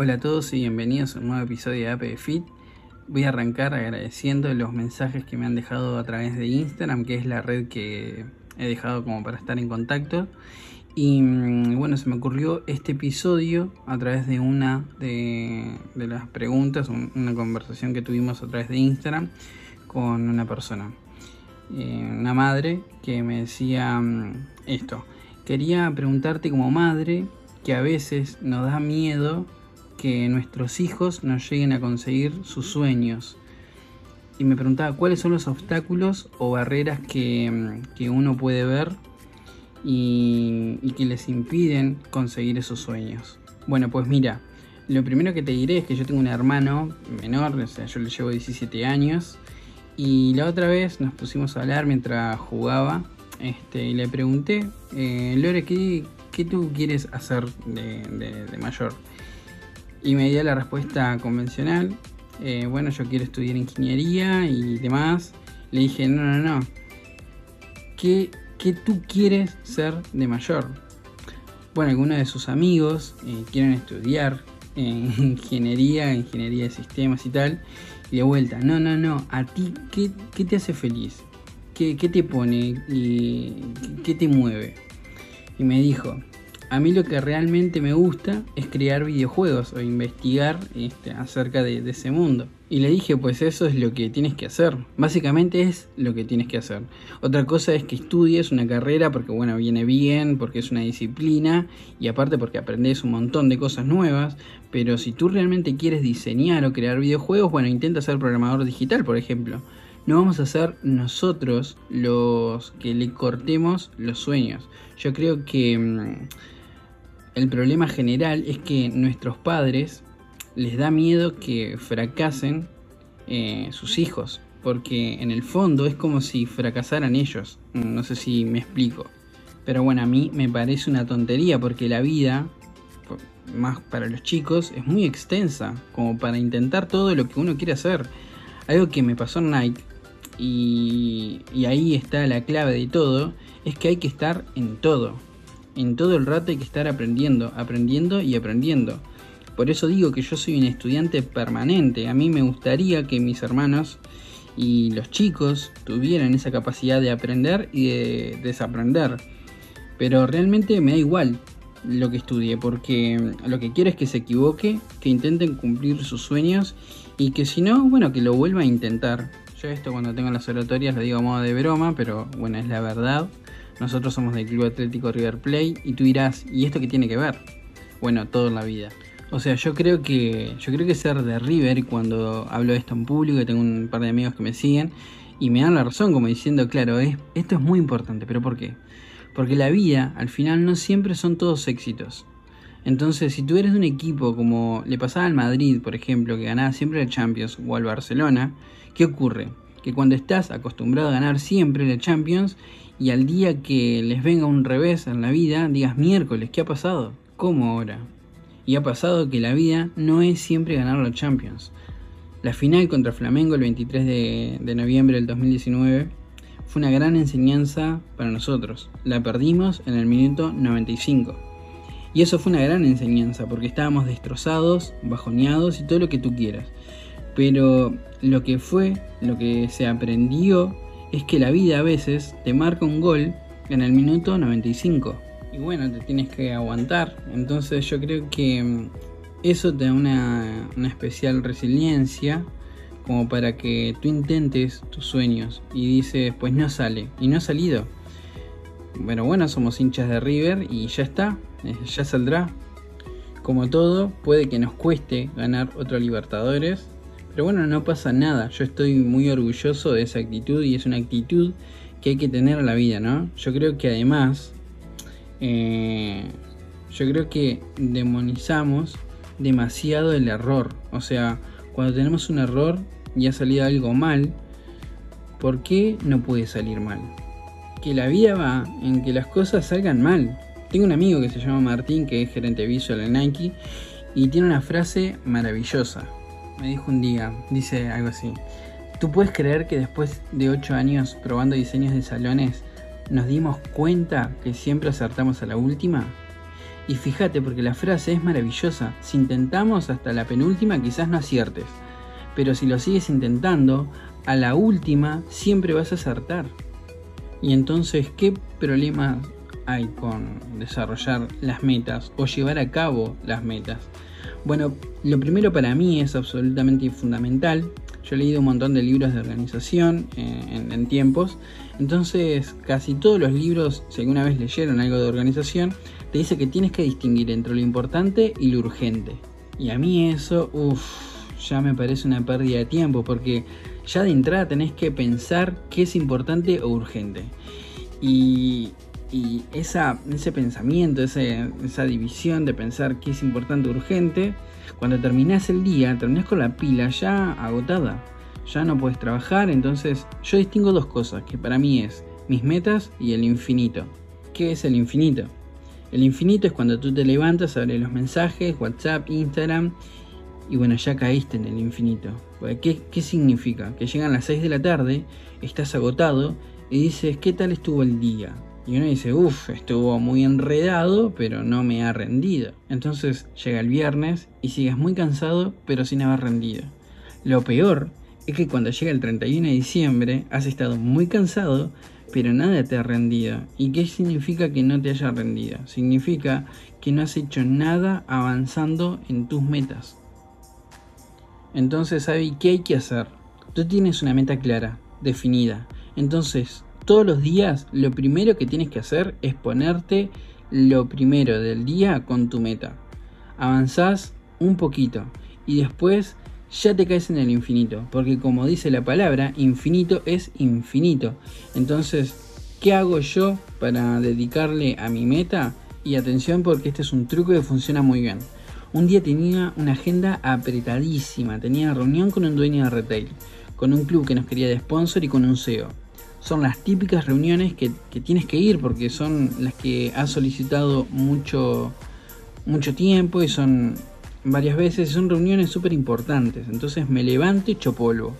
Hola a todos y bienvenidos a un nuevo episodio de APE Fit. Voy a arrancar agradeciendo los mensajes que me han dejado a través de Instagram, que es la red que he dejado como para estar en contacto. Y mm, bueno, se me ocurrió este episodio a través de una de, las preguntas, una conversación que tuvimos a través de Instagram con una persona, eh, una madre que me decía mm, esto. Quería preguntarte como madre que a veces nos da miedo que nuestros hijos nos lleguen a conseguir sus sueños. Y me preguntaba cuáles son los obstáculos o barreras que, uno puede ver y, que les impiden conseguir esos sueños. Bueno, pues mira, lo primero que te diré es que yo tengo un hermano menor, yo le llevo 17 años. Y la otra vez nos pusimos a hablar mientras jugaba este, y le pregunté, eh, Lore, ¿qué, tú quieres hacer de mayor? Y me dio la respuesta convencional. Eh, bueno, yo quiero estudiar ingeniería y demás. Le dije, no, no, no. ¿Qué, tú quieres ser de mayor? Bueno, algunos de sus amigos eh, quieren estudiar en ingeniería, ingeniería de sistemas y tal. Y de vuelta, no, no, no. ¿A ti qué, te hace feliz? ¿Qué, ¿Qué, te pone? ¿Y ¿Qué te mueve? Y me dijo, a mí lo que realmente me gusta es crear videojuegos o investigar este, acerca de, ese mundo. Y le dije, pues eso es lo que tienes que hacer. Básicamente es lo que tienes que hacer. Otra cosa es que estudies una carrera porque, bueno, viene bien, porque es una disciplina y aparte porque aprendes un montón de cosas nuevas. Pero si tú realmente quieres diseñar o crear videojuegos, bueno, intenta ser programador digital, por ejemplo. No vamos a ser nosotros los que le cortemos los sueños. Yo creo que... El problema general es que nuestros padres les da miedo que fracasen eh, sus hijos, porque en el fondo es como si fracasaran ellos. No sé si me explico. Pero bueno, a mí me parece una tontería porque la vida, más para los chicos, es muy extensa, como para intentar todo lo que uno quiere hacer. Algo que me pasó en Nike, y, y ahí está la clave de todo, es que hay que estar en todo en todo el rato hay que estar aprendiendo, aprendiendo y aprendiendo. Por eso digo que yo soy un estudiante permanente. A mí me gustaría que mis hermanos y los chicos tuvieran esa capacidad de aprender y de desaprender. Pero realmente me da igual lo que estudie, porque lo que quiero es que se equivoque, que intenten cumplir sus sueños y que si no, bueno, que lo vuelva a intentar. Yo esto cuando tengo las oratorias lo digo a modo de broma, pero bueno, es la verdad. Nosotros somos del Club Atlético River Play y tú dirás, ¿y esto qué tiene que ver? Bueno, todo en la vida. O sea, yo creo que yo creo que ser de River cuando hablo de esto en público, tengo un par de amigos que me siguen y me dan la razón como diciendo, claro, es, esto es muy importante, pero ¿por qué? Porque la vida al final no siempre son todos éxitos. Entonces, si tú eres de un equipo como le pasaba al Madrid, por ejemplo, que ganaba siempre la Champions, o al Barcelona, ¿qué ocurre? Que cuando estás acostumbrado a ganar siempre la Champions y al día que les venga un revés en la vida, digas miércoles, ¿qué ha pasado? ¿Cómo ahora? Y ha pasado que la vida no es siempre ganar los Champions. La final contra Flamengo el 23 de, de noviembre del 2019 fue una gran enseñanza para nosotros. La perdimos en el minuto 95. Y eso fue una gran enseñanza porque estábamos destrozados, bajoneados y todo lo que tú quieras. Pero lo que fue, lo que se aprendió es que la vida a veces te marca un gol en el minuto 95. Y bueno, te tienes que aguantar. Entonces yo creo que mm, eso te da una, especial resiliencia como para que tú intentes tus sueños y dices, pues no sale. Y no ha salido. Pero bueno, somos hinchas de River y ya está, eh, ya saldrá. Como todo, puede que nos cueste ganar otro Libertadores, pero bueno, no pasa nada. Yo estoy muy orgulloso de esa actitud y es una actitud que hay que tener en la vida, ¿no? Yo creo que además, eh, yo creo que demonizamos demasiado el error. O sea, cuando tenemos un error y ha salido algo mal, ¿por qué no puede salir mal? Que la vida va en que las cosas salgan mal. Tengo un amigo que se llama Martín, que es gerente visual en Nike, y tiene una frase maravillosa me dijo un día, dice algo así, ¿tú puedes creer que después de 8 años probando diseños de salones nos dimos cuenta que siempre acertamos a la última? Y fíjate, porque la frase es maravillosa. Si intentamos hasta la penúltima, quizás no aciertes. Pero si lo sigues intentando, a la última siempre vas a acertar. Y entonces, ¿qué problema hay con desarrollar las metas o llevar a cabo las metas? Bueno, lo primero para mí es absolutamente fundamental. Yo he leído un montón de libros de organización eh, en, tiempos. Entonces, casi todos los libros, si alguna vez leyeron algo de organización, te dice que tienes que distinguir entre lo importante y lo urgente. Y a mí eso, uff, ya me parece una pérdida de tiempo porque ya de entrada tenés que pensar qué es importante o urgente. Y, esa, ese pensamiento, esa división de pensar qué es importante urgente, cuando terminás el día, terminás con la pila ya agotada. Ya no puedes trabajar, entonces yo distingo dos cosas, que para mí es mis metas y el infinito. ¿Qué es el infinito? El infinito es cuando tú te levantas, abres los mensajes, WhatsApp, Instagram, y bueno, ya caíste en el infinito. ¿Qué, ¿Qué, significa? Que llegan las 6 de la tarde, estás agotado y dices, ¿qué tal estuvo el día? Y uno dice, uff, estuvo muy enredado, pero no me ha rendido. Entonces llega el viernes y sigues muy cansado, pero sin haber rendido. Lo peor es que cuando llega el 31 de diciembre, has estado muy cansado, pero nada te ha rendido. ¿Y qué significa que no te haya rendido? Significa que no has hecho nada avanzando en tus metas. Entonces, Abby, ¿qué hay que hacer? Tú tienes una meta clara, definida. Entonces, todos los días, lo primero que tienes que hacer es ponerte lo primero del día con tu meta. Avanzás un poquito y después ya te caes en el infinito, porque como dice la palabra, infinito es infinito. Entonces, ¿qué hago yo para dedicarle a mi meta? Y atención porque este es un truco que funciona muy bien. Un día tenía una agenda apretadísima, tenía reunión con un dueño de retail, con un club que nos quería de sponsor y con un CEO. Son las típicas reuniones que, tienes que ir porque son las que has solicitado mucho, mucho tiempo y son varias veces, son reuniones súper importantes. Entonces me levanto hecho polvo.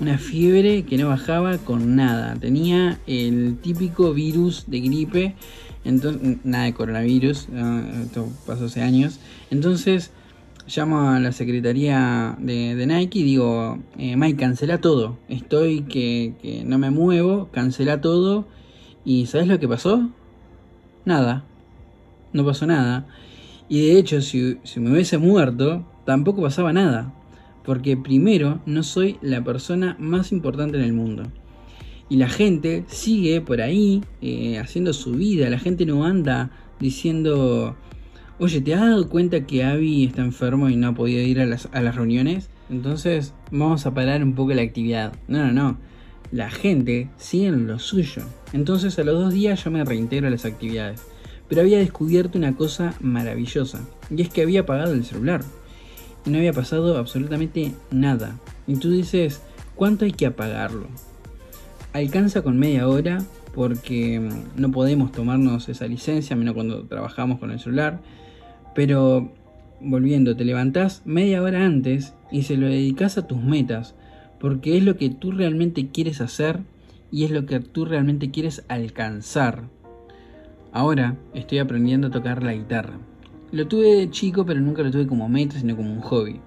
Una fiebre que no bajaba con nada. Tenía el típico virus de gripe. Entonces, nada de coronavirus. Esto pasó hace años. Entonces llamo a la secretaría de, Nike y digo, eh, Mike, cancela todo. Estoy que, no me muevo, cancela todo. ¿Y sabes lo que pasó? Nada. No pasó nada. Y de hecho, si, me hubiese muerto, tampoco pasaba nada. Porque primero, no soy la persona más importante en el mundo. Y la gente sigue por ahí eh, haciendo su vida. La gente no anda diciendo, oye, ¿te has dado cuenta que Abby está enfermo y no ha podido ir a las, reuniones? Entonces vamos a parar un poco la actividad. No, no, no. La gente sigue en lo suyo. Entonces a los dos días yo me reintegro a las actividades pero había descubierto una cosa maravillosa, y es que había apagado el celular. Y no había pasado absolutamente nada. Y tú dices, ¿cuánto hay que apagarlo? Alcanza con media hora porque mm, no podemos tomarnos esa licencia, menos cuando trabajamos con el celular. Pero volviendo, te levantás media hora antes y se lo dedicas a tus metas, porque es lo que tú realmente quieres hacer y es lo que tú realmente quieres alcanzar. Ahora estoy aprendiendo a tocar la guitarra. Lo tuve de chico, pero nunca lo tuve como meta, sino como un hobby.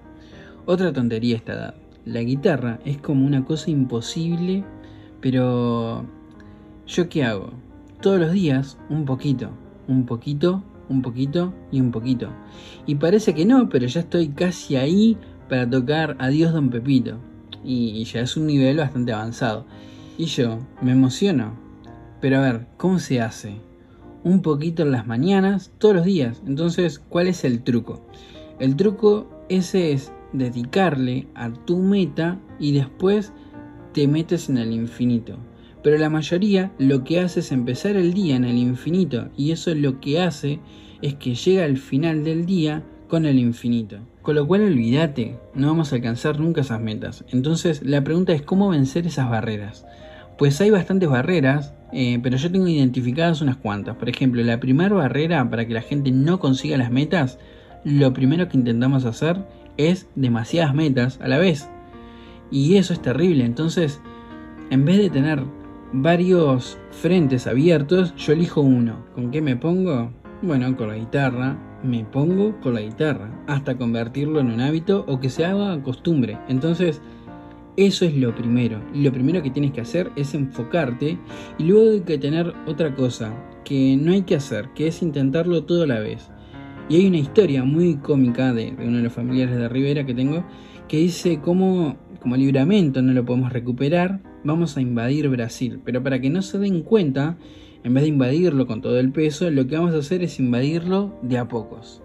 Otra tontería esta edad. La guitarra es como una cosa imposible, pero ¿yo qué hago? Todos los días un poquito, un poquito, un poquito y un poquito. Y parece que no, pero ya estoy casi ahí para tocar Adiós Don Pepito. Y ya es un nivel bastante avanzado. Y yo me emociono. Pero a ver, ¿cómo se hace? un poquito en las mañanas, todos los días. Entonces, ¿cuál es el truco? El truco ese es dedicarle a tu meta y después te metes en el infinito. Pero la mayoría lo que hace es empezar el día en el infinito y eso lo que hace es que llega al final del día con el infinito. Con lo cual olvídate, no vamos a alcanzar nunca esas metas. Entonces la pregunta es cómo vencer esas barreras. Pues hay bastantes barreras eh, pero yo tengo identificadas unas cuantas. Por ejemplo, la primera barrera para que la gente no consiga las metas, lo primero que intentamos hacer es demasiadas metas a la vez. Y eso es terrible. Entonces, en vez de tener varios frentes abiertos, yo elijo uno. ¿Con qué me pongo? Bueno, con la guitarra me pongo con la guitarra hasta convertirlo en un hábito o que se haga costumbre. Entonces, eso es lo primero. Lo primero que tienes que hacer es enfocarte y luego hay que tener otra cosa que no hay que hacer, que es intentarlo todo a la vez. Y hay una historia muy cómica de, uno de los familiares de Rivera que tengo que dice cómo como libramento no lo podemos recuperar, vamos a invadir Brasil. Pero para que no se den cuenta, en vez de invadirlo con todo el peso, lo que vamos a hacer es invadirlo de a pocos.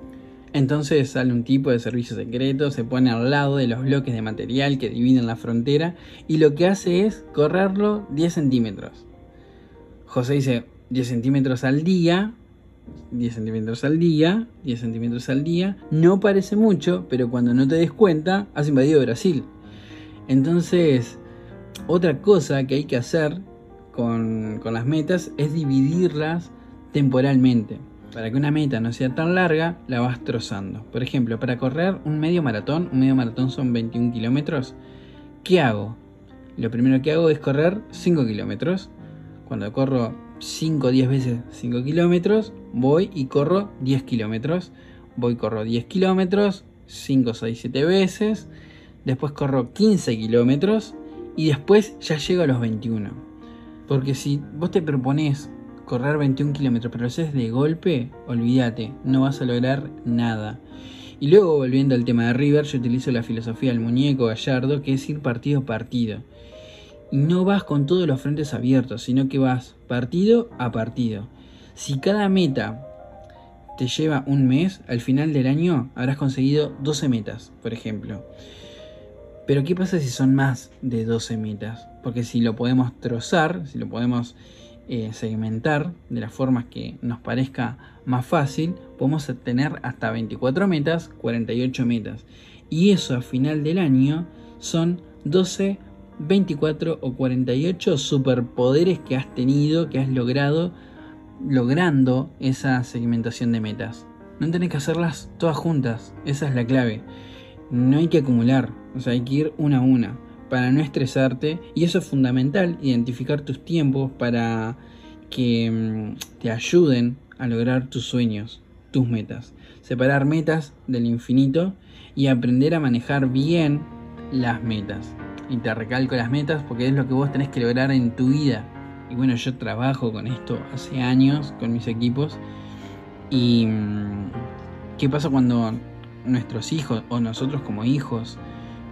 Entonces sale un tipo de servicio secreto, se pone al lado de los bloques de material que dividen la frontera y lo que hace es correrlo 10 centímetros. José dice 10 centímetros al día, 10 centímetros al día, 10 centímetros al día. No parece mucho, pero cuando no te des cuenta, has invadido Brasil. Entonces, otra cosa que hay que hacer con, con las metas es dividirlas temporalmente. Para que una meta no sea tan larga, la vas trozando. Por ejemplo, para correr un medio maratón, un medio maratón son 21 kilómetros, ¿qué hago? Lo primero que hago es correr 5 kilómetros. Cuando corro 5 o 10 veces 5 kilómetros, voy y corro 10 kilómetros. Voy y corro 10 kilómetros, 5, 6, 7 veces. Después corro 15 kilómetros y después ya llego a los 21. Porque si vos te propones correr 21 kilómetros, pero lo haces de golpe, olvídate, no vas a lograr nada. Y luego, volviendo al tema de River, yo utilizo la filosofía del muñeco gallardo, que es ir partido a partido. Y no vas con todos los frentes abiertos, sino que vas partido a partido. Si cada meta te lleva un mes, al final del año habrás conseguido 12 metas, por ejemplo. Pero ¿qué pasa si son más de 12 metas? Porque si lo podemos trozar, si lo podemos eh, segmentar de las formas que nos parezca más fácil, podemos tener hasta 24 metas, 48 metas. Y eso a final del año son 12, 24 o 48 superpoderes que has tenido, que has logrado logrando esa segmentación de metas. No tenés que hacerlas todas juntas, esa es la clave. No hay que acumular, o sea, hay que ir una a una para no estresarte y eso es fundamental, identificar tus tiempos para que mm, te ayuden a lograr tus sueños, tus metas. Separar metas del infinito y aprender a manejar bien las metas. Y te recalco las metas porque es lo que vos tenés que lograr en tu vida. Y bueno, yo trabajo con esto hace años con mis equipos. ¿Y mm, qué pasa cuando nuestros hijos o nosotros como hijos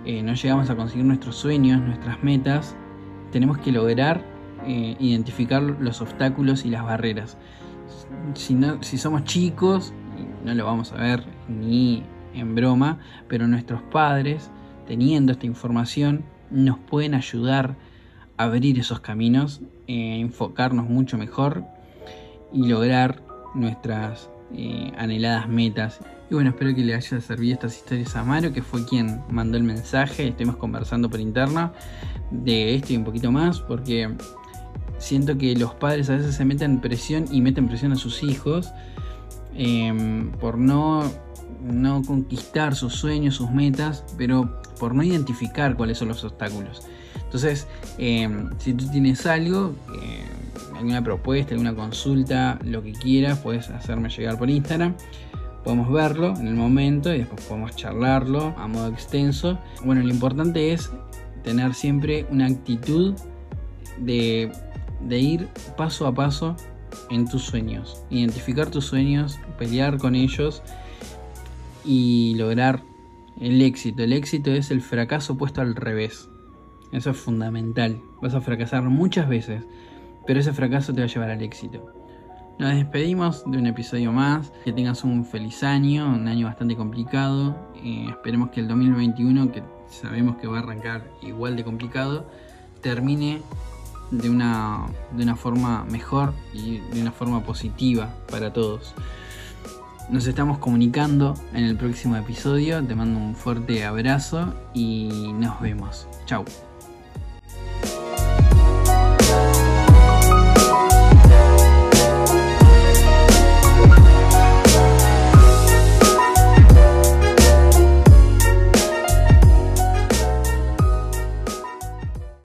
eh, no llegamos a conseguir nuestros sueños, nuestras metas, tenemos que lograr eh, identificar los obstáculos y las barreras. Si, si somos chicos, no lo vamos a ver ni en broma, pero nuestros padres, teniendo esta información, nos pueden ayudar a abrir esos caminos, eh, enfocarnos mucho mejor y lograr nuestras anheladas metas y bueno, espero que le haya servido estas historias a Mario, que fue quien mandó el mensaje. Estuvimos conversando por interna de esto y un poquito más, porque siento que los padres a veces se meten presión y meten presión a sus hijos em, por no, no conquistar sus sueños, sus metas, pero por no identificar cuáles son los obstáculos. Entonces, em, si tú tienes algo, eh, alguna propuesta, alguna consulta, lo que quieras, puedes hacerme llegar por Instagram podemos verlo en el momento y después podemos charlarlo a modo extenso. Bueno, lo importante es tener siempre una actitud de, ir paso a paso en tus sueños, identificar tus sueños, pelear con ellos y lograr el éxito. El éxito es el fracaso puesto al revés. Eso es fundamental. Vas a fracasar muchas veces, pero ese fracaso te va a llevar al éxito. Nos despedimos de un episodio más. Que tengas un feliz año, un año bastante complicado. Esperemos que el 2021, que sabemos que va a arrancar igual de complicado, termine de una, de una forma mejor y de una forma positiva para todos. Nos estamos comunicando en el próximo episodio. Te mando un fuerte abrazo y nos vemos. Chao.